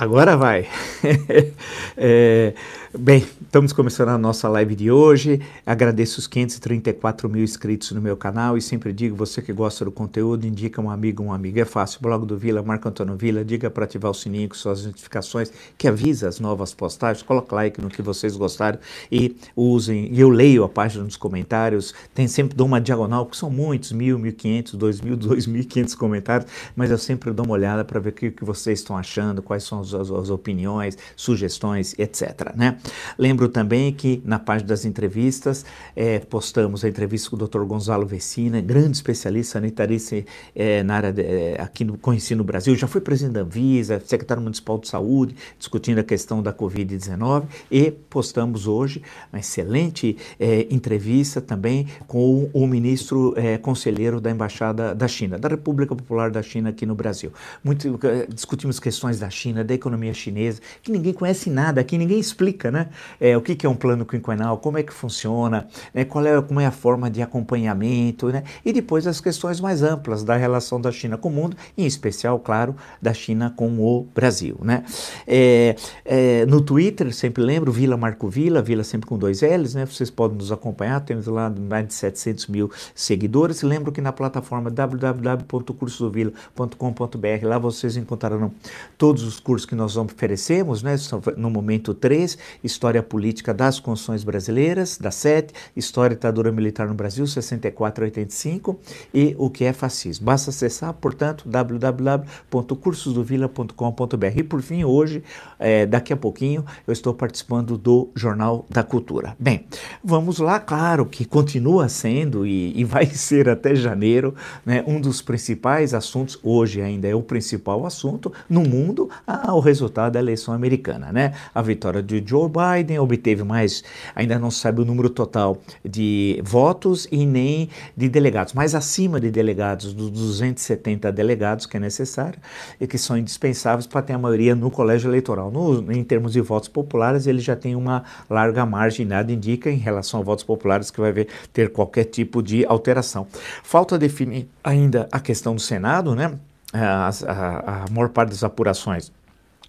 Agora vai. é, bem, estamos começando a nossa live de hoje. Agradeço os 534 mil inscritos no meu canal e sempre digo, você que gosta do conteúdo, indica um amigo, um amigo. É fácil, blog do Vila, Marco Antônio Vila, diga para ativar o sininho com suas notificações, que avisa as novas postagens, coloca like no que vocês gostaram e usem. Eu leio a página nos comentários, tem sempre dou uma diagonal, que são muitos, mil, mil quinhentos, dois mil, dois mil quinhentos comentários, mas eu sempre dou uma olhada para ver o que, que vocês estão achando, quais são os as, as opiniões, sugestões, etc. Né? Lembro também que na página das entrevistas é, postamos a entrevista com o Dr. Gonzalo Vecina, grande especialista sanitarista é, na área de, é, aqui no conheci no Brasil, já foi presidente da Anvisa, secretário municipal de saúde, discutindo a questão da Covid-19 e postamos hoje uma excelente é, entrevista também com o ministro é, conselheiro da Embaixada da China, da República Popular da China aqui no Brasil. Muito, é, discutimos questões da China, da economia chinesa, que ninguém conhece nada, que ninguém explica, né? É, o que, que é um plano quinquenal, como é que funciona, né? qual é, como é a forma de acompanhamento, né? E depois as questões mais amplas da relação da China com o mundo, em especial, claro, da China com o Brasil, né? É, é, no Twitter, sempre lembro, Vila Marco Vila, Vila sempre com dois L's, né? Vocês podem nos acompanhar, temos lá mais de 700 mil seguidores. Lembro que na plataforma www.cursodovila.com.br, lá vocês encontrarão todos os cursos que nós oferecemos, né, no momento 3, História Política das Constituições Brasileiras, da 7, História Ditadura Militar no Brasil, 64 a 85, e o que é fascismo. Basta acessar, portanto, www.cursosdovila.com.br. E por fim, hoje, é, daqui a pouquinho, eu estou participando do Jornal da Cultura. Bem, vamos lá, claro que continua sendo e, e vai ser até janeiro, né, um dos principais assuntos, hoje ainda é o principal assunto no mundo, ao resultado da eleição americana, né? A vitória de Joe Biden obteve mais, ainda não sabe o número total de votos e nem de delegados, mas acima de delegados, dos 270 delegados que é necessário e que são indispensáveis para ter a maioria no colégio eleitoral. No, em termos de votos populares, ele já tem uma larga margem, nada indica em relação a votos populares que vai ver, ter qualquer tipo de alteração. Falta definir ainda a questão do Senado, né? A, a, a maior parte das apurações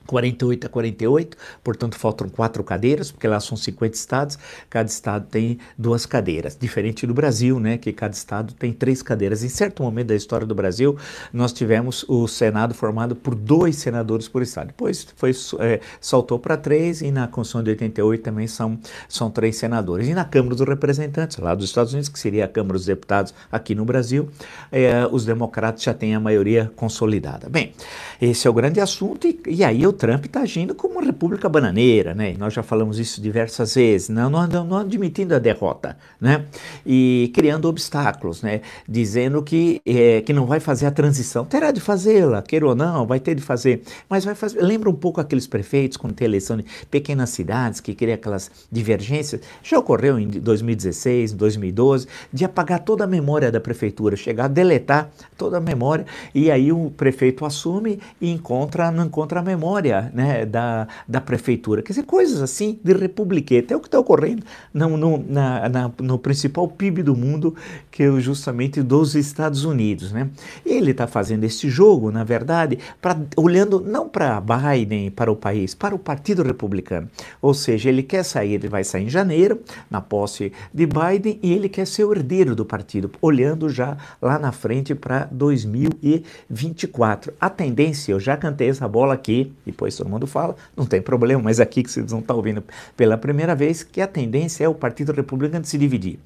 48 a 48, portanto faltam quatro cadeiras, porque lá são 50 estados, cada estado tem duas cadeiras, diferente do Brasil, né, que cada estado tem três cadeiras. Em certo momento da história do Brasil, nós tivemos o Senado formado por dois senadores por estado, depois foi, é, saltou para três e na Constituição de 88 também são, são três senadores. E na Câmara dos Representantes, lá dos Estados Unidos, que seria a Câmara dos Deputados aqui no Brasil, é, os democratas já têm a maioria consolidada. Bem, esse é o grande assunto e, e aí eu Trump está agindo como uma república bananeira, né? Nós já falamos isso diversas vezes, não, não, não admitindo a derrota, né? E criando obstáculos, né? Dizendo que, é, que não vai fazer a transição. Terá de fazê-la, queira ou não, vai ter de fazer. Mas vai fazer. Lembra um pouco aqueles prefeitos quando tem eleição de pequenas cidades que criam aquelas divergências? Já ocorreu em 2016, 2012, de apagar toda a memória da prefeitura, chegar a deletar toda a memória e aí o prefeito assume e encontra, não encontra a memória né, da, da prefeitura. Quer dizer, coisas assim de republiqueta. É o que está ocorrendo no, no, na, na, no principal PIB do mundo, que é justamente dos Estados Unidos. Né? Ele está fazendo esse jogo, na verdade, pra, olhando não para Biden, para o país, para o Partido Republicano. Ou seja, ele quer sair, ele vai sair em janeiro, na posse de Biden, e ele quer ser o herdeiro do partido, olhando já lá na frente para 2024. A tendência, eu já cantei essa bola aqui, e depois todo mundo fala, não tem problema, mas aqui que vocês não estão ouvindo pela primeira vez, que a tendência é o Partido Republicano se dividir.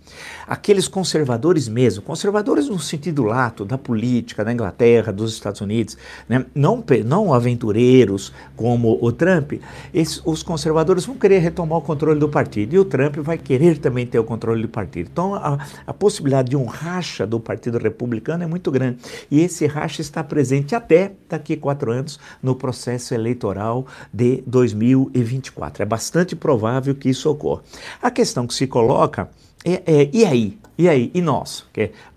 Aqueles conservadores mesmo, conservadores no sentido lato da política da Inglaterra, dos Estados Unidos, né? não, não aventureiros como o Trump, esses, os conservadores vão querer retomar o controle do partido e o Trump vai querer também ter o controle do partido. Então a, a possibilidade de um racha do Partido Republicano é muito grande e esse racha está presente até daqui a quatro anos no processo eleitoral eleitoral de 2024. É bastante provável que isso ocorra. A questão que se coloca é, é e aí? E aí? E nós?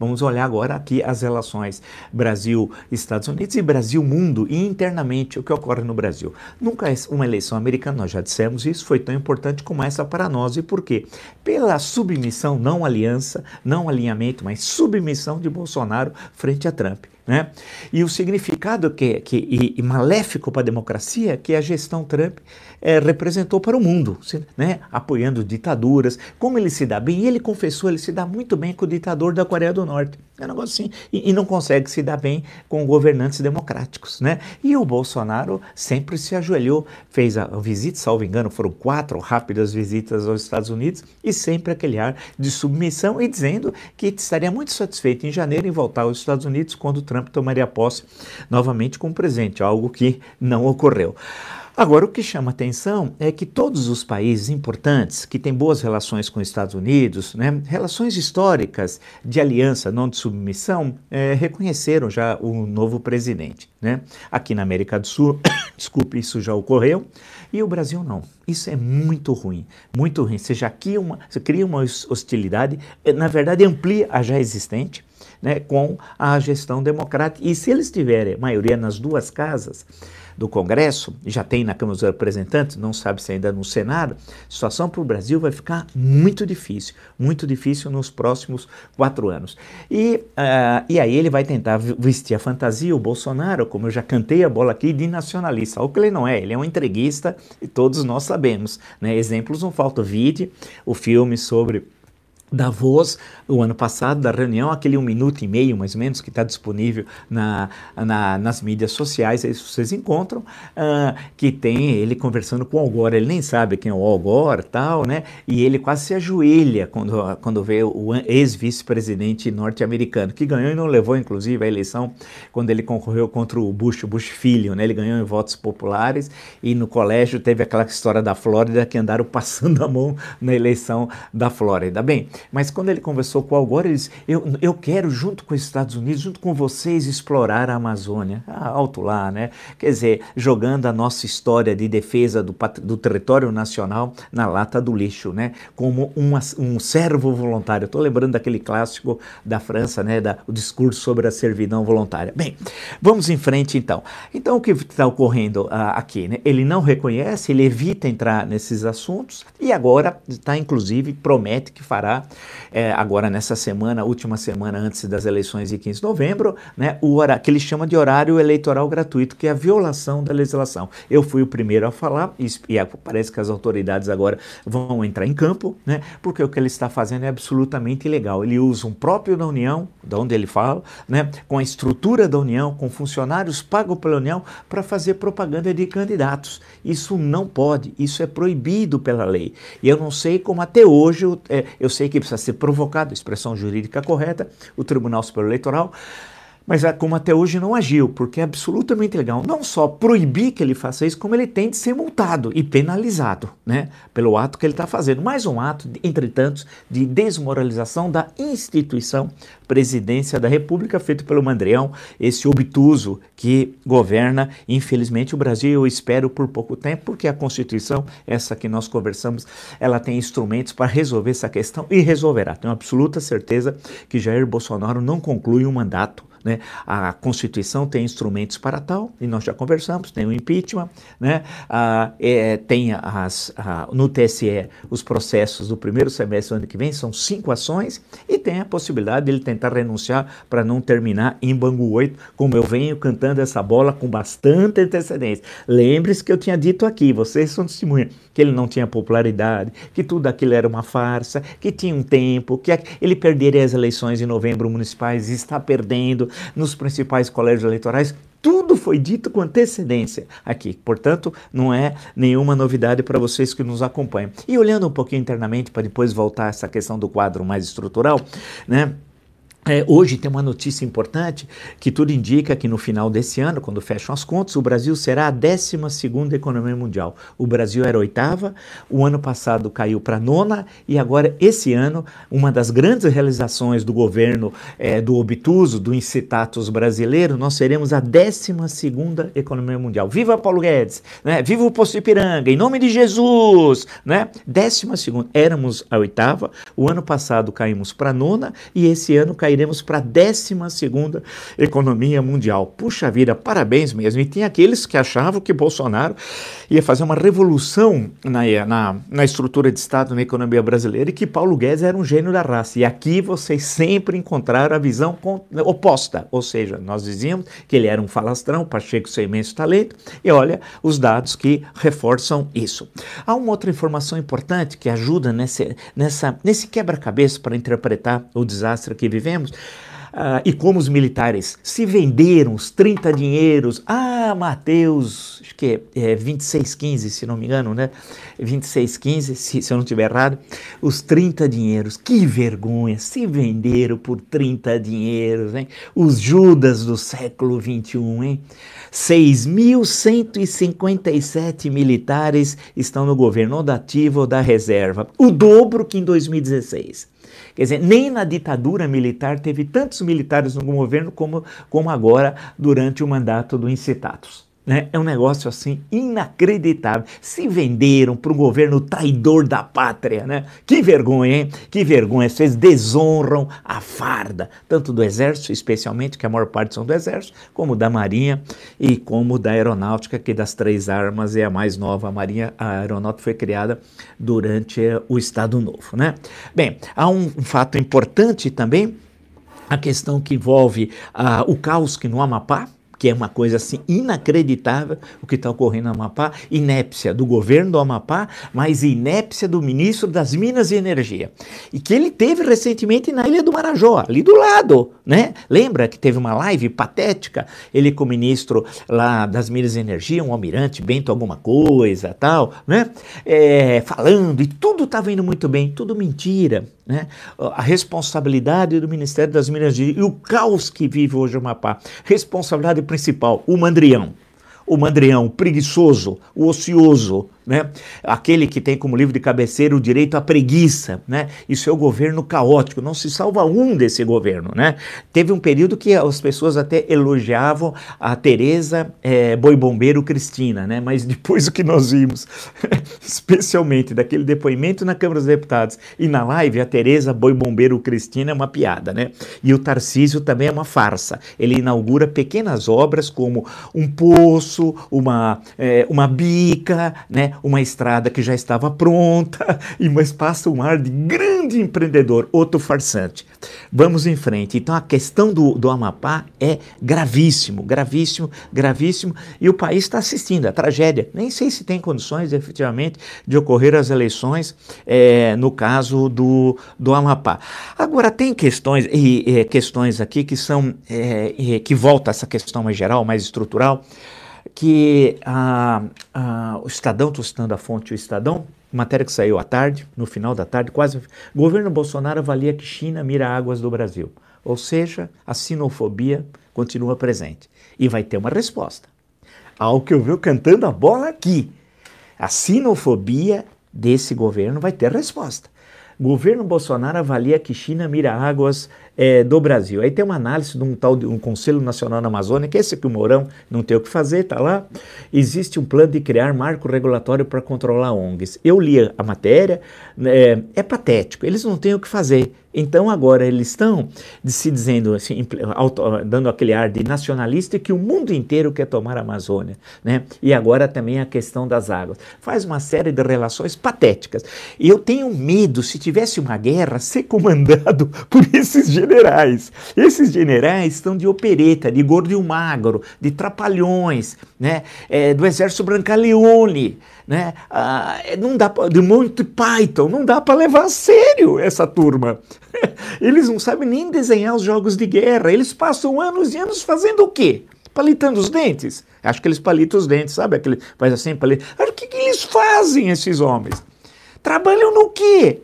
Vamos olhar agora aqui as relações Brasil-Estados Unidos e Brasil-mundo e internamente o que ocorre no Brasil. Nunca uma eleição americana, nós já dissemos isso, foi tão importante como essa para nós. E por quê? Pela submissão, não aliança, não alinhamento, mas submissão de Bolsonaro frente a Trump. Né? E o significado que, que e, e maléfico para a democracia que a gestão Trump é, representou para o mundo, né? apoiando ditaduras, como ele se dá bem, e ele confessou, ele se dá muito bem com o ditador da Coreia do Norte, é um negócio assim, e, e não consegue se dar bem com governantes democráticos, né? E o Bolsonaro sempre se ajoelhou, fez a, a visita, salvo engano, foram quatro rápidas visitas aos Estados Unidos, e sempre aquele ar de submissão e dizendo que estaria muito satisfeito em janeiro em voltar aos Estados Unidos quando Trump tomaria posse novamente como presidente, algo que não ocorreu. Agora, o que chama atenção é que todos os países importantes que têm boas relações com os Estados Unidos, né, relações históricas de aliança, não de submissão, é, reconheceram já o novo presidente. Né? Aqui na América do Sul, desculpe, isso já ocorreu, e o Brasil não. Isso é muito ruim, muito ruim. Você já cria uma, você cria uma hostilidade, na verdade amplia a já existente, né, com a gestão democrática. E se eles tiverem maioria nas duas casas, do Congresso, já tem na Câmara dos Representantes, não sabe se ainda no Senado, a situação para o Brasil vai ficar muito difícil, muito difícil nos próximos quatro anos. E, uh, e aí ele vai tentar vestir a fantasia, o Bolsonaro, como eu já cantei a bola aqui, de nacionalista. O que ele não é, ele é um entreguista e todos nós sabemos. Né? Exemplos não faltam. Vide o filme sobre Davos, o ano passado, da reunião, aquele um minuto e meio, mais ou menos, que está disponível na, na, nas mídias sociais, aí vocês encontram, uh, que tem ele conversando com o Al Gore, ele nem sabe quem é o Al Gore tal, né, e ele quase se ajoelha quando, quando vê o ex-vice-presidente norte-americano, que ganhou e não levou, inclusive, a eleição quando ele concorreu contra o Bush, o Bush filho, né, ele ganhou em votos populares, e no colégio teve aquela história da Flórida que andaram passando a mão na eleição da Flórida. Bem, mas quando ele conversou com o Al Gore, ele disse: eu, eu quero, junto com os Estados Unidos, junto com vocês, explorar a Amazônia. Ah, alto lá, né? Quer dizer, jogando a nossa história de defesa do, do território nacional na lata do lixo, né? Como uma, um servo voluntário. Estou lembrando daquele clássico da França, né? Da, o discurso sobre a servidão voluntária. Bem, vamos em frente então. Então, o que está ocorrendo ah, aqui? Né? Ele não reconhece, ele evita entrar nesses assuntos e agora está, inclusive, promete que fará é, agora nessa semana, última semana antes das eleições de 15 de novembro, né, o horário, que ele chama de horário eleitoral gratuito, que é a violação da legislação. Eu fui o primeiro a falar, e, e parece que as autoridades agora vão entrar em campo, né, porque o que ele está fazendo é absolutamente ilegal. Ele usa um próprio da União, de onde ele fala, né, com a estrutura da União, com funcionários pagos pela União, para fazer propaganda de candidatos. Isso não pode, isso é proibido pela lei. E eu não sei como até hoje, é, eu sei que precisa ser provocado, expressão jurídica correta, o Tribunal Superior Eleitoral mas é como até hoje não agiu, porque é absolutamente legal não só proibir que ele faça isso, como ele tem de ser multado e penalizado né, pelo ato que ele está fazendo. Mais um ato, entretanto, de desmoralização da instituição presidência da República, feito pelo Mandrião, esse obtuso que governa, infelizmente, o Brasil, eu espero, por pouco tempo, porque a Constituição, essa que nós conversamos, ela tem instrumentos para resolver essa questão e resolverá. Tenho absoluta certeza que Jair Bolsonaro não conclui um mandato né? A Constituição tem instrumentos para tal, e nós já conversamos, tem o impeachment, né? ah, é, tem as, no TSE os processos do primeiro semestre do ano que vem, são cinco ações, e tem a possibilidade dele tentar renunciar para não terminar em Bangu 8, como eu venho cantando essa bola com bastante antecedência. Lembre-se que eu tinha dito aqui, vocês são testemunhas, que ele não tinha popularidade, que tudo aquilo era uma farsa, que tinha um tempo, que ele perderia as eleições em novembro municipais está perdendo, nos principais colégios eleitorais, tudo foi dito com antecedência aqui. Portanto, não é nenhuma novidade para vocês que nos acompanham. E olhando um pouquinho internamente, para depois voltar a essa questão do quadro mais estrutural, né? É, hoje tem uma notícia importante que tudo indica que no final desse ano, quando fecham as contas, o Brasil será a 12 economia mundial. O Brasil era oitava, o ano passado caiu para nona e agora, esse ano, uma das grandes realizações do governo é, do obtuso, do incitatus brasileiro, nós seremos a 12 economia mundial. Viva Paulo Guedes! Né? Viva o Poço Ipiranga! Em nome de Jesus! Né? Décima segunda. Éramos a oitava, o ano passado caímos para nona e esse ano cairemos iremos para a 12 economia mundial. Puxa vida, parabéns mesmo. E tinha aqueles que achavam que Bolsonaro ia fazer uma revolução na, na, na estrutura de Estado na economia brasileira e que Paulo Guedes era um gênio da raça. E aqui vocês sempre encontraram a visão oposta, ou seja, nós dizíamos que ele era um falastrão, Pacheco seu imenso talento, e olha os dados que reforçam isso. Há uma outra informação importante que ajuda nesse, nessa, nesse quebra-cabeça para interpretar o desastre que vivemos. Uh, e como os militares se venderam, os 30 dinheiros. Ah, Mateus, acho que é, é 26,15, se não me engano, né? 26,15, se, se eu não estiver errado. Os 30 dinheiros, que vergonha, se venderam por 30 dinheiros, hein? Os Judas do século 21, hein? 6.157 militares estão no governo, ou da ativa ou da reserva, o dobro que em 2016. Quer dizer, nem na ditadura militar teve tantos militares no governo como, como agora durante o mandato do Incitatus. Né? É um negócio assim inacreditável. Se venderam para um governo traidor da pátria, né? Que vergonha, hein? Que vergonha. Vocês desonram a farda, tanto do Exército, especialmente, que a maior parte são do Exército, como da Marinha e como da Aeronáutica, que das três armas é a mais nova. A Marinha, a Aeronáutica foi criada durante o Estado Novo, né? Bem, há um, um fato importante também, a questão que envolve uh, o caos que no Amapá, que é uma coisa assim inacreditável o que está ocorrendo no Amapá, inépcia do governo do Amapá, mas inépcia do ministro das Minas e Energia. E que ele teve recentemente na Ilha do Marajó, ali do lado, né? Lembra que teve uma live patética, ele com o ministro lá das Minas e Energia, um almirante, Bento alguma coisa, tal, né? É, falando, e tudo estava indo muito bem, tudo mentira, né? A responsabilidade do Ministério das Minas e o caos que vive hoje o Amapá. Responsabilidade principal, o mandrião. O mandrião, o preguiçoso, o ocioso, né? Aquele que tem como livro de cabeceira o direito à preguiça, né? Isso é o governo caótico, não se salva um desse governo, né? Teve um período que as pessoas até elogiavam a Tereza é, Boi Bombeiro Cristina, né? Mas depois o que nós vimos, especialmente daquele depoimento na Câmara dos Deputados e na live, a Tereza Boi Bombeiro Cristina é uma piada, né? E o Tarcísio também é uma farsa. Ele inaugura pequenas obras como um poço, uma, é, uma bica, né? Uma estrada que já estava pronta, e mas passa um ar de grande empreendedor, outro farsante. Vamos em frente. Então a questão do, do Amapá é gravíssimo, gravíssimo, gravíssimo, e o país está assistindo a tragédia. Nem sei se tem condições efetivamente de ocorrer as eleições é, no caso do, do Amapá. Agora tem questões e, e questões aqui que são é, que volta essa questão mais geral, mais estrutural que o Estadão, estou citando a fonte o Estadão, matéria que saiu à tarde, no final da tarde, quase. Governo Bolsonaro avalia que China mira águas do Brasil. Ou seja, a sinofobia continua presente. E vai ter uma resposta. Ao que eu vi cantando a bola aqui. A sinofobia desse governo vai ter resposta. Governo Bolsonaro avalia que China mira águas é, do Brasil. Aí tem uma análise de um tal de um Conselho Nacional na Amazônia, que é esse que o Mourão não tem o que fazer, tá lá. Existe um plano de criar marco regulatório para controlar ONGs. Eu li a matéria, é, é patético, eles não têm o que fazer. Então agora eles estão se dizendo assim, dando aquele ar de nacionalista que o mundo inteiro quer tomar a Amazônia, né? E agora também a questão das águas. Faz uma série de relações patéticas. E eu tenho medo, se tivesse uma guerra, ser comandado por esses generais. Esses generais estão de opereta, de gordo e magro, de trapalhões, né? É, do exército Brancaleone, né? Ah, não dá pra, de Monty Python, não dá para levar a sério essa turma. Eles não sabem nem desenhar os jogos de guerra, eles passam anos e anos fazendo o quê? Palitando os dentes? Acho que eles palitam os dentes, sabe? Aquele, faz assim, palita. O que, que eles fazem, esses homens? Trabalham no quê?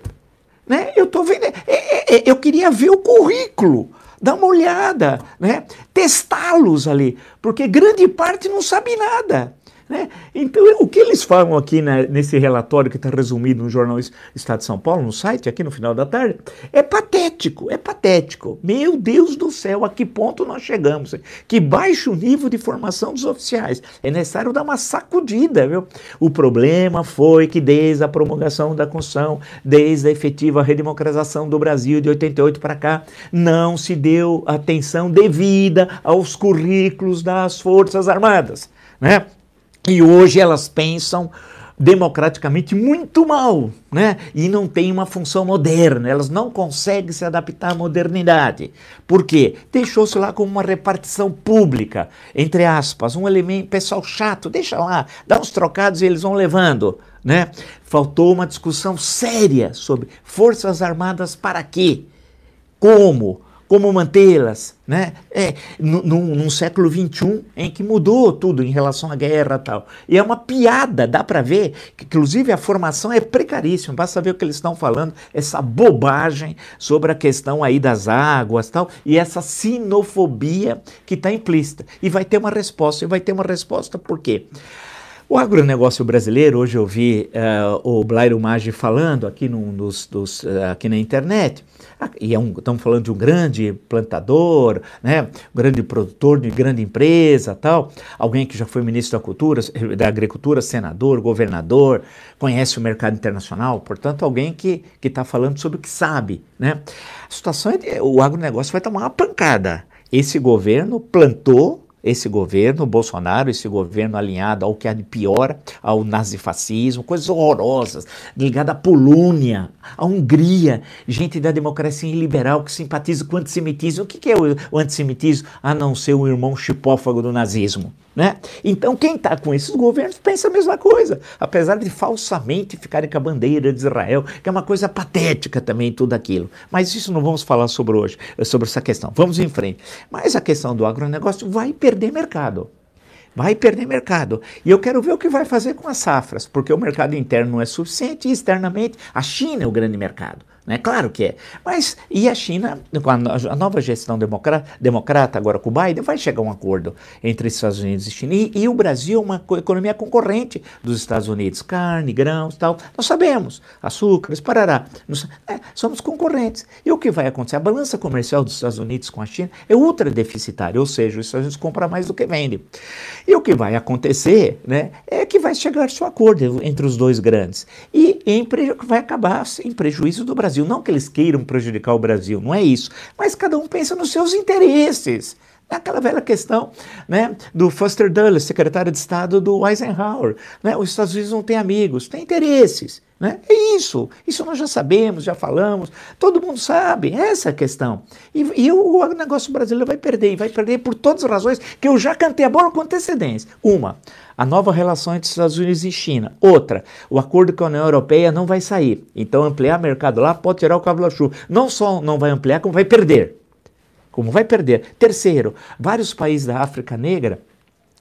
Né? Eu tô vendo. É, é, é, eu queria ver o currículo, dar uma olhada, né? testá-los ali, porque grande parte não sabe nada. Né? Então, o que eles falam aqui nesse relatório que está resumido no jornal Estado de São Paulo, no site, aqui no final da tarde, é patético, é patético. Meu Deus do céu, a que ponto nós chegamos? Que baixo nível de formação dos oficiais. É necessário dar uma sacudida, viu? O problema foi que desde a promulgação da Constituição, desde a efetiva redemocratização do Brasil de 88 para cá, não se deu atenção devida aos currículos das Forças Armadas, né? E hoje elas pensam democraticamente muito mal, né? E não tem uma função moderna, elas não conseguem se adaptar à modernidade. Por quê? Deixou-se lá como uma repartição pública, entre aspas, um elemento pessoal chato, deixa lá, dá uns trocados e eles vão levando, né? Faltou uma discussão séria sobre forças armadas para quê? Como? Como mantê-las, né? É, num, num século XXI em que mudou tudo em relação à guerra e tal. E é uma piada, dá para ver, que inclusive a formação é precaríssima, basta ver o que eles estão falando, essa bobagem sobre a questão aí das águas tal, e essa sinofobia que está implícita. E vai ter uma resposta, e vai ter uma resposta por quê? O agronegócio brasileiro, hoje eu vi uh, o Blairo Maggi falando aqui, dos, uh, aqui na internet, e é um, estamos falando de um grande plantador, né, um grande produtor de grande empresa, tal, alguém que já foi ministro da cultura, da agricultura, senador, governador, conhece o mercado internacional, portanto alguém que está falando sobre o que sabe, né. A situação é que o agronegócio vai tomar uma pancada. Esse governo plantou esse governo, Bolsonaro, esse governo alinhado ao que há de pior, ao nazifascismo, coisas horrorosas, ligado à Polônia, à Hungria, gente da democracia liberal que simpatiza com o antissemitismo. O que, é o antissemitismo? A não ser o irmão chipófago do nazismo. Né? Então, quem está com esses governos pensa a mesma coisa, apesar de falsamente ficarem com a bandeira de Israel, que é uma coisa patética também, tudo aquilo. Mas isso não vamos falar sobre hoje, sobre essa questão. Vamos em frente. Mas a questão do agronegócio vai perder mercado. Vai perder mercado. E eu quero ver o que vai fazer com as safras, porque o mercado interno não é suficiente e externamente a China é o grande mercado. Né? Claro que é. Mas e a China, com a, nova gestão democrata, democrata, agora com o Biden, vai chegar a um acordo entre Estados Unidos e China. E, e o Brasil é uma economia concorrente dos Estados Unidos. Carne, grãos tal. Nós sabemos. Açúcares, parará. Nós, é, somos concorrentes. E o que vai acontecer? A balança comercial dos Estados Unidos com a China é ultra deficitária, ou seja, os Estados Unidos compram mais do que vendem. E o que vai acontecer né, é que vai chegar a acordo entre os dois grandes. E em, vai acabar em prejuízo do Brasil. Brasil. Não que eles queiram prejudicar o Brasil, não é isso. Mas cada um pensa nos seus interesses. É aquela velha questão né, do Foster Dulles, secretário de Estado do Eisenhower. Né? Os Estados Unidos não têm amigos, têm interesses. Né? É isso. Isso nós já sabemos, já falamos. Todo mundo sabe. Essa é a questão. E, e o, negócio brasileiro vai perder. E vai perder por todas as razões que eu já cantei a bola com antecedência. Uma, a nova relação entre Estados Unidos e China. Outra, o acordo com a União Europeia não vai sair. Então, ampliar mercado lá pode tirar o cabo da chuva. Não só não vai ampliar, como vai perder. Como vai perder. Terceiro, vários países da África Negra,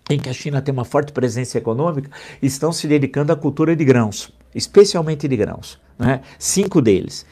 em que a China tem uma forte presença econômica, estão se dedicando à cultura de grãos, especialmente de grãos. Né? Cinco deles.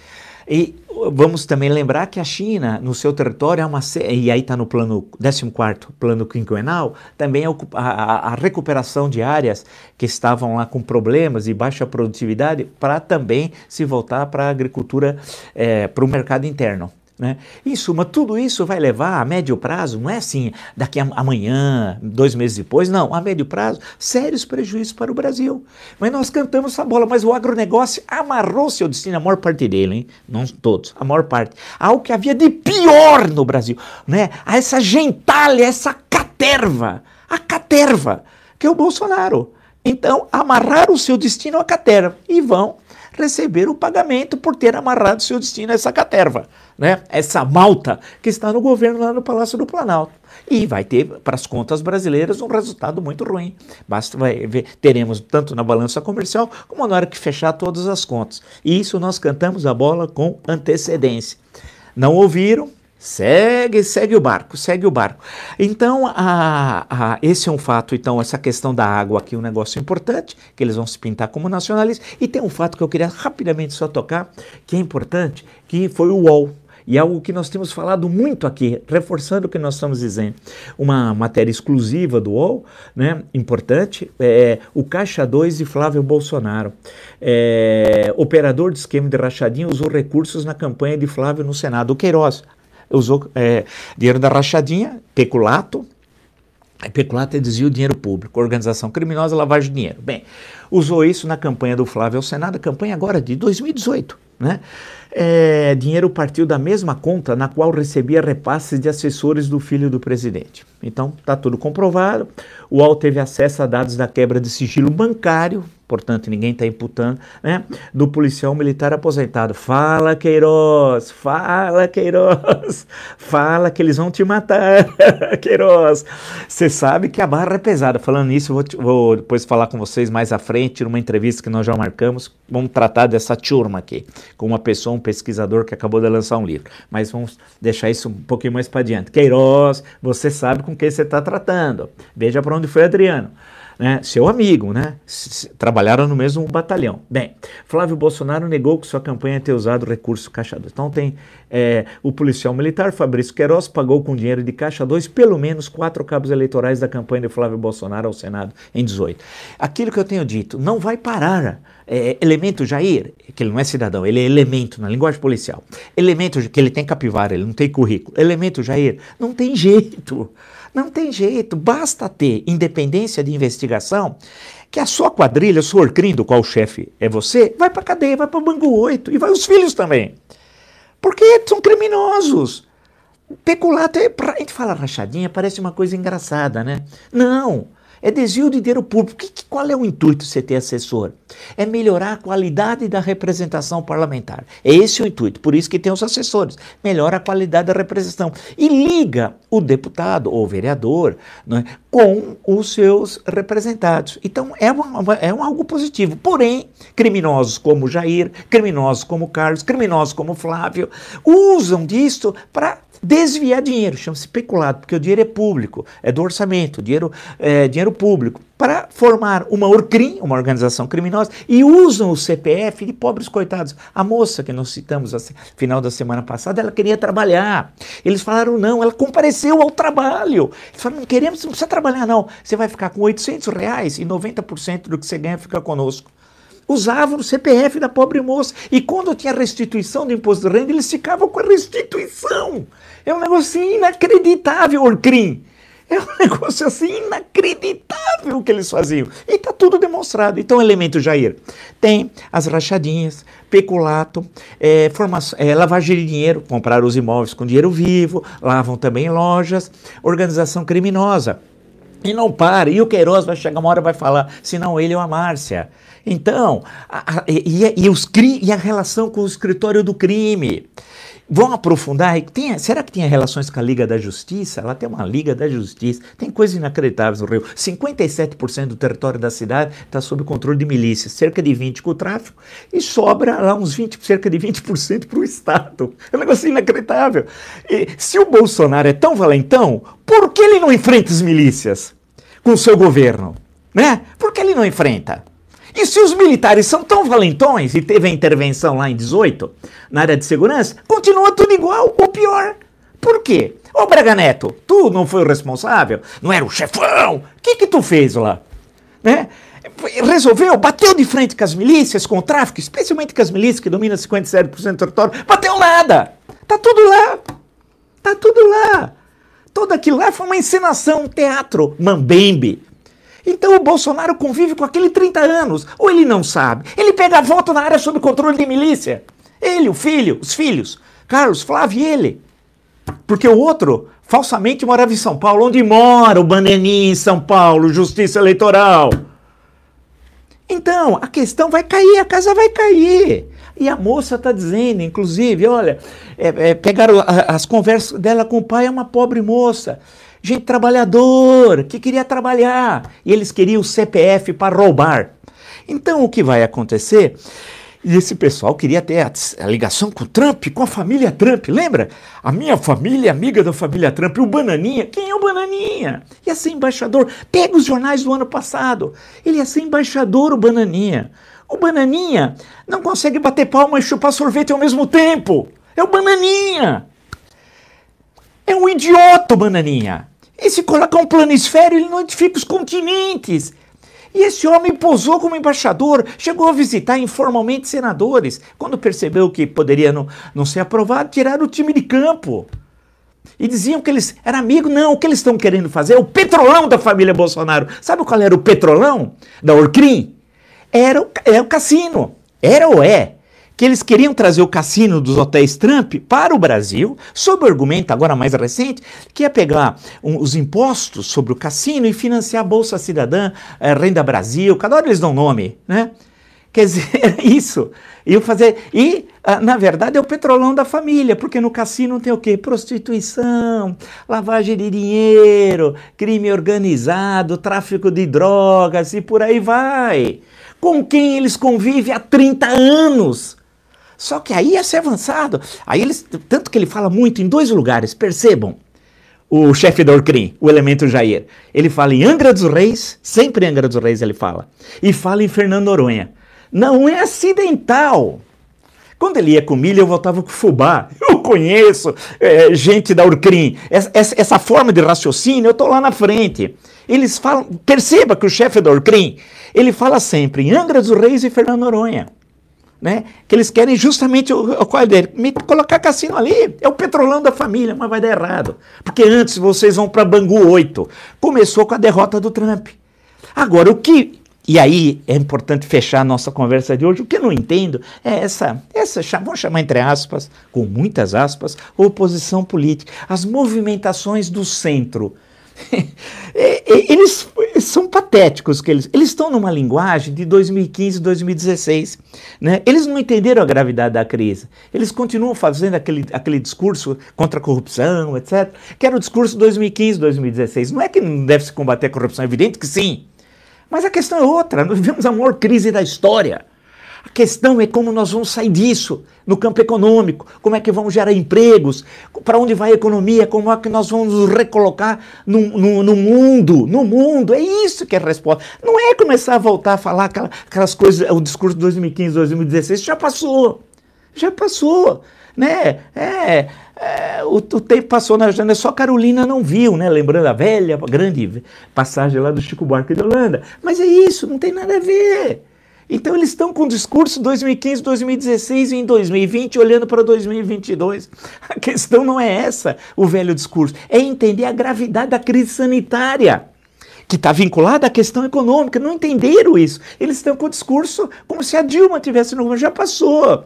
E vamos também lembrar que a China, no seu território, é uma, e aí está no plano 14 plano quinquenal, também a, a, a, recuperação de áreas que estavam lá com problemas e baixa produtividade, para também se voltar para a agricultura, é, para o mercado interno. Né? Em suma, tudo isso vai levar a médio prazo, não é assim, daqui a amanhã, dois meses depois, não, a médio prazo, sérios prejuízos para o Brasil. Mas nós cantamos essa bola, mas o agronegócio amarrou seu destino, a maior parte dele, hein? não todos, a maior parte, ao que havia de pior no Brasil, né? a essa gentalha, essa caterva, a caterva, que é o Bolsonaro. Então, amarraram o seu destino à caterva e vão receber o pagamento por ter amarrado seu destino a essa caterva, né? essa malta que está no governo lá no Palácio do Planalto. E vai ter, para as contas brasileiras, um resultado muito ruim. Basta ver, teremos tanto na balança comercial como na hora que fechar todas as contas. E isso nós cantamos a bola com antecedência. Não ouviram? Segue, segue o barco, segue o barco. Então, a, a, esse é um fato, então, essa questão da água aqui é um negócio importante, que eles vão se pintar como nacionalistas. E tem um fato que eu queria rapidamente só tocar, que é importante, que foi o UOL. e algo que nós temos falado muito aqui, reforçando o que nós estamos dizendo. Uma matéria exclusiva do UOL, né, importante, é o Caixa 2 de Flávio Bolsonaro. É, operador de esquema de rachadinha usou recursos na campanha de Flávio no Senado. O Queiroz usou é, dinheiro da rachadinha, peculato, Peculato é desvio de dinheiro público, organização criminosa, lavagem de dinheiro. Bem, usou isso na campanha do Flávio ao Senado, campanha agora de 2018. Né? É, dinheiro partiu da mesma conta na qual recebia repasses de assessores do filho do presidente. Então, está tudo comprovado. O UOL teve acesso a dados da quebra de sigilo bancário, portanto, ninguém está imputando, né? Do policial militar aposentado. Fala, Queiroz, fala, Queiroz, fala que eles vão te matar, Queiroz. Você sabe que a barra é pesada. Falando nisso, vou, vou depois falar com vocês mais à frente, numa entrevista que nós já marcamos. Vamos tratar dessa turma aqui, com uma pessoa, um pesquisador que acabou de lançar um livro. Mas vamos deixar isso um pouquinho mais para adiante. Queiroz, você sabe com quem você está tratando. Veja para onde foi Adriano né, seu amigo, né? Trabalharam no mesmo batalhão. Bem, Flávio Bolsonaro negou que sua campanha tenha usado recurso Caixa 2. Então tem é, o policial militar Fabrício Queiroz pagou com dinheiro de Caixa 2 pelo menos quatro cabos eleitorais da campanha de Flávio Bolsonaro ao Senado em 18. Aquilo que eu tenho dito, não vai parar. É, elemento Jair, que ele não é cidadão, ele é elemento na linguagem policial. Elemento que ele tem capivara, ele não tem currículo. Elemento Jair, não tem jeito. Não tem jeito, basta ter independência de investigação que a sua quadrilha, o seu orcrim, do qual o chefe é você, vai para cadeia, vai para Bangu 8 e vai os filhos também. Porque são criminosos. Peculato, é, a gente fala rachadinha, parece uma coisa engraçada, né? Não. É desvio de dinheiro público. Que, que, qual é o intuito de você ter assessor? É melhorar a qualidade da representação parlamentar. É esse o intuito. Por isso que tem os assessores. Melhora a qualidade da representação. E liga o deputado ou vereador né, com os seus representados. Então é, uma, é um algo positivo. Porém, criminosos como Jair, criminosos como Carlos, criminosos como Flávio, usam disso para desviar dinheiro, chama-se peculado, porque o dinheiro é público, é do orçamento, dinheiro, é dinheiro público, para formar uma ORCRIM, uma organização criminosa, e usam o CPF de pobres coitados. A moça que nós citamos no final da semana passada, ela queria trabalhar. Eles falaram não, ela compareceu ao trabalho. Eles falaram, não queremos, não precisa trabalhar não, você vai ficar com 800 reais e 90% do que você ganha fica conosco usavam o CPF da pobre moça. E quando tinha restituição do imposto de renda, eles ficavam com a restituição. É um negócio inacreditável, Orcrim. É um negócio assim inacreditável o que eles faziam. E está tudo demonstrado. Então, elemento Jair. Tem as rachadinhas, peculato, é, é, lavagem de dinheiro, comprar os imóveis com dinheiro vivo, lavam também lojas, organização criminosa. E não para. E o Queiroz vai chegar uma hora e vai falar, se não ele ou a Márcia. Então, a, a, e, e, os, e a relação com o escritório do crime. Vão aprofundar. Tem, será que tem relações com a Liga da Justiça? Ela tem uma Liga da Justiça. Tem coisas inacreditáveis no Rio. 57% do território da cidade está sob controle de milícias, cerca de 20% com o tráfico, e sobra lá uns 20, cerca de 20% para o Estado. É um negócio inacreditável. E, se o Bolsonaro é tão valentão, por que ele não enfrenta as milícias com o seu governo? Né? Por que ele não enfrenta? E se os militares são tão valentões e teve a intervenção lá em 18, na área de segurança, continua tudo igual ou pior. Por quê? Ô Braga Neto, tu não foi o responsável? Não era o chefão? O que que tu fez lá? Né? Resolveu, bateu de frente com as milícias, com o tráfico, especialmente com as milícias que dominam 57% do território, bateu nada. Tá tudo lá. Tá tudo lá. Tudo aquilo lá foi uma encenação, um teatro, mambembe. Então o Bolsonaro convive com aquele 30 anos. Ou ele não sabe. Ele pega voto na área sob controle de milícia. Ele, o filho, os filhos. Carlos, Flávio e ele. Porque o outro falsamente morava em São Paulo. Onde mora o Bananinha em São Paulo? Justiça Eleitoral. Então, a questão vai cair, a casa vai cair. E a moça está dizendo, inclusive, olha, é, é, pegaram as conversas dela com o pai, é uma pobre moça gente trabalhador que queria trabalhar e eles queriam o CPF para roubar. Então o que vai acontecer? Esse pessoal queria ter a, ligação com o Trump, com a família Trump, lembra? A minha família amiga da família Trump, o Bananinha. Quem é o Bananinha? Ia ser embaixador. Pega os jornais do ano passado. Ele ia ser embaixador, o Bananinha. O Bananinha não consegue bater palma e chupar sorvete ao mesmo tempo. É o Bananinha. É um idiota, o Bananinha. E se colocar um planisfério, ele não identifica os continentes. E esse homem posou como embaixador, chegou a visitar informalmente senadores. Quando percebeu que poderia não, não ser aprovado, tiraram o time de campo. E diziam que eles eram amigos. Não, o que eles estão querendo fazer é o petrolão da família Bolsonaro. Sabe qual era o petrolão da Orcrim? Era o, é o cassino. Era ou é? Que eles queriam trazer o cassino dos hotéis Trump para o Brasil, sob o argumento agora mais recente, que ia pegar um, os impostos sobre o cassino e financiar a Bolsa Cidadã, eh, Renda Brasil, cada hora eles dão nome, né? Quer dizer, isso. E fazer. E, ah, na verdade, é o petrolão da família, porque no cassino tem o quê? Prostituição, lavagem de dinheiro, crime organizado, tráfico de drogas e por aí vai. Com quem eles convivem há 30 anos. Só que aí ia ser avançado. Aí eles, tanto que ele fala muito em dois lugares, percebam. O chefe da Orcrim, o elemento Jair, ele fala em Angra dos Reis, sempre em Angra dos Reis ele fala, e fala em Fernando Noronha. Não é acidental. Quando ele ia com milho, eu voltava com fubá. Eu conheço é, gente da Urcrim. Essa, essa, essa, forma de raciocínio, eu estou lá na frente. Eles falam, perceba que o chefe da Urcrim, ele fala sempre em Angra dos Reis e Fernando Noronha né? Que eles querem justamente o, o qual dele, me colocar cassino ali, é o petrolão da família, mas vai dar errado. Porque antes vocês vão para Bangu 8. Começou com a derrota do Trump. Agora, o que. E aí é importante fechar a nossa conversa de hoje. O que eu não entendo é essa, essa vamos chamar entre aspas, com muitas aspas, oposição política. As movimentações do centro É, é, eles são patéticos que eles eles estão numa linguagem de 2015 2016 né? Eles não entenderam a gravidade da crise. Eles continuam fazendo aquele, aquele discurso contra a corrupção etc que era o discurso 2015 2016 não é que não deve se combater a corrupção é evidente que sim. Mas a questão é outra. Nós vivemos a maior crise da história a questão é como nós vamos sair disso no campo econômico, como é que vamos gerar empregos, para onde vai a economia, como é que nós vamos nos recolocar no, no, no, mundo, no mundo, é isso que é a resposta. Não é começar a voltar a falar aquelas, aquelas coisas, o discurso de 2015, 2016, já passou, já passou, né? É, é, o, o, tempo passou na janela, só Carolina não viu, né? Lembrando a velha, grande passagem lá do Chico Buarque de Holanda. Mas é isso, não tem nada a ver. Então eles estão com o discurso 2015, 2016 e em 2020 olhando para 2022. A questão não é essa, o velho discurso, é entender a gravidade da crise sanitária que está vinculada à questão econômica. Não entenderam isso. Eles estão com o discurso como se a Dilma tivesse no governo. Já passou.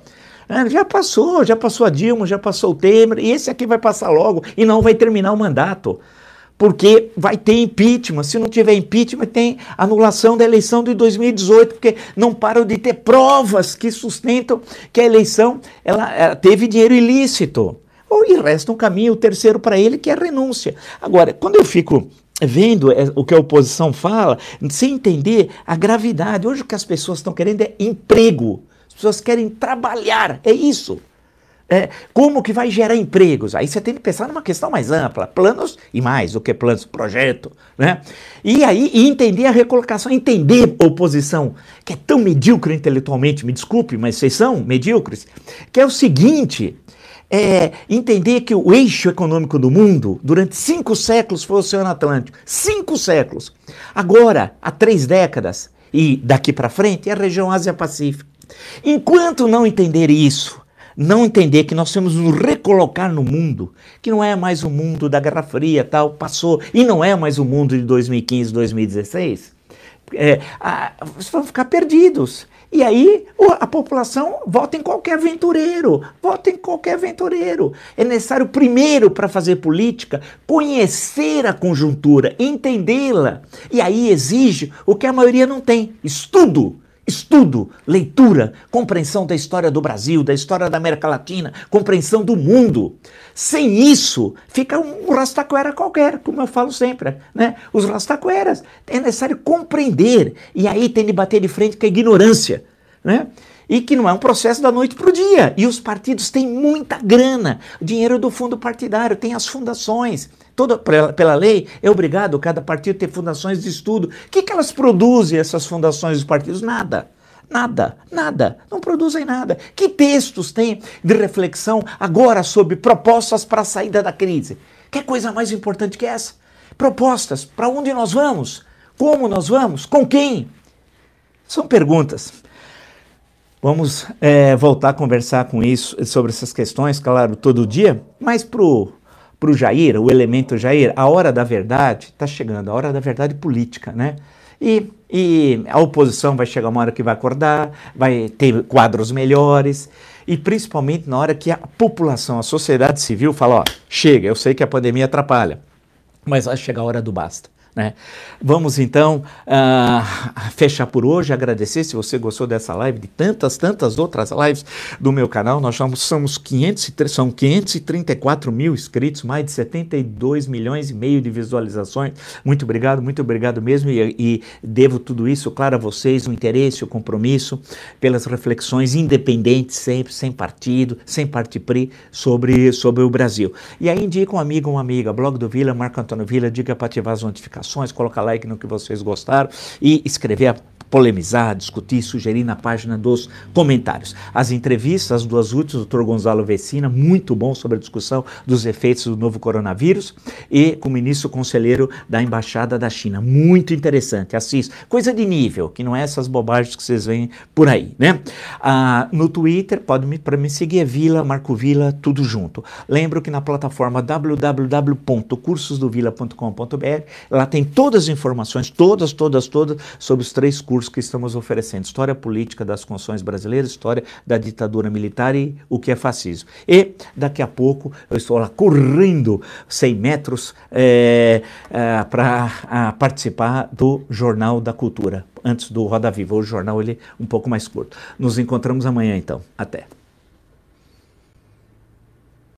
É, já passou, já passou a Dilma, já passou o Temer, e esse aqui vai passar logo e não vai terminar o mandato porque vai ter impeachment. Se não tiver impeachment, tem anulação da eleição de 2018, porque não param de ter provas que sustentam que a eleição ela, ela teve dinheiro ilícito. E resta um caminho, o terceiro para ele, que é a renúncia. Agora, quando eu fico vendo é, o que a oposição fala, sem entender a gravidade, hoje o que as pessoas estão querendo é emprego. As pessoas querem trabalhar, é isso. É, como que vai gerar empregos? Aí você tem que pensar numa questão mais ampla, planos e mais do que planos, projeto, né? E aí e entender a recolocação, entender oposição, que é tão medíocre intelectualmente, me desculpe, mas vocês são medíocres, que é o seguinte, é, entender que o eixo econômico do mundo, durante cinco séculos, foi o Oceano Atlântico. Cinco séculos. Agora, há três décadas, e daqui para frente, é a região Ásia-Pacífico. Enquanto não entender isso, não entender que nós temos nos recolocar no mundo, que não é mais o mundo da Guerra Fria, tal, passou, e não é mais o mundo de 2015, 2016, é, a, vocês vão ficar perdidos. E aí a população vota em qualquer aventureiro, vota em qualquer aventureiro. É necessário primeiro para fazer política conhecer a conjuntura, entendê-la. E aí exige o que a maioria não tem: estudo. Estudo, leitura, compreensão da história do Brasil, da história da América Latina, compreensão do mundo. Sem isso, fica um rastaquera qualquer, como eu falo sempre. Né? Os rastaqueras é necessário compreender, e aí tem de bater de frente com a ignorância. Né? e que não é um processo da noite para o dia. E os partidos têm muita grana, dinheiro do fundo partidário, tem as fundações. Toda, pela lei, é obrigado cada partido ter fundações de estudo. O que, que elas produzem, essas fundações dos partidos? Nada. Nada, nada, não produzem nada. Que textos tem de reflexão agora sobre propostas para a saída da crise? Que coisa mais importante que essa? Propostas, para onde nós vamos? Como nós vamos? Com quem? São perguntas. Vamos é, voltar a conversar com isso, sobre essas questões, claro, todo dia, mas para o Jair, o elemento Jair, a hora da verdade está chegando, a hora da verdade política, né? E, e a oposição vai chegar uma hora que vai acordar, vai ter quadros melhores, e principalmente na hora que a população, a sociedade civil fala, ó, chega, eu sei que a pandemia atrapalha, mas vai chegar a hora do basta. Né? Vamos então uh, fechar por hoje, agradecer se você gostou dessa live, de tantas, tantas outras lives do meu canal. Nós somos, somos 500, são 534 mil inscritos, mais de 72 milhões e meio de visualizações. Muito obrigado, muito obrigado mesmo. E, e devo tudo isso, claro, a vocês, o interesse, o compromisso, pelas reflexões independentes, sempre, sem partido, sem partipri, sobre, sobre o Brasil. E aí indica um amigo, uma amiga, blog do Vila, Marco Antônio Vila, diga para ativar as notificações colocar coloca like no que vocês gostaram e escrever polemizar, discutir, sugerir na página dos comentários. As entrevistas, as duas últimas, do Dr. Gonzalo Vecina, muito bom sobre a discussão dos efeitos do novo coronavírus, e com o ministro conselheiro da Embaixada da China. Muito interessante, assista. Coisa de nível, que não é essas bobagens que vocês veem por aí, né? Ah, no Twitter, pode me, me seguir, é Vila, Marco Vila, tudo junto. Lembro que na plataforma www.cursosdovila.com.br, lá tem todas as informações, todas, todas, todas, sobre os três cursos curso que estamos oferecendo: História Política das Constituições Brasileiras, História da Ditadura Militar e o que é fascismo. E daqui a pouco eu estou lá correndo 100 metros é, é, para participar do Jornal da Cultura, antes do Roda Viva. O jornal ele é um pouco mais curto. Nos encontramos amanhã então. Até.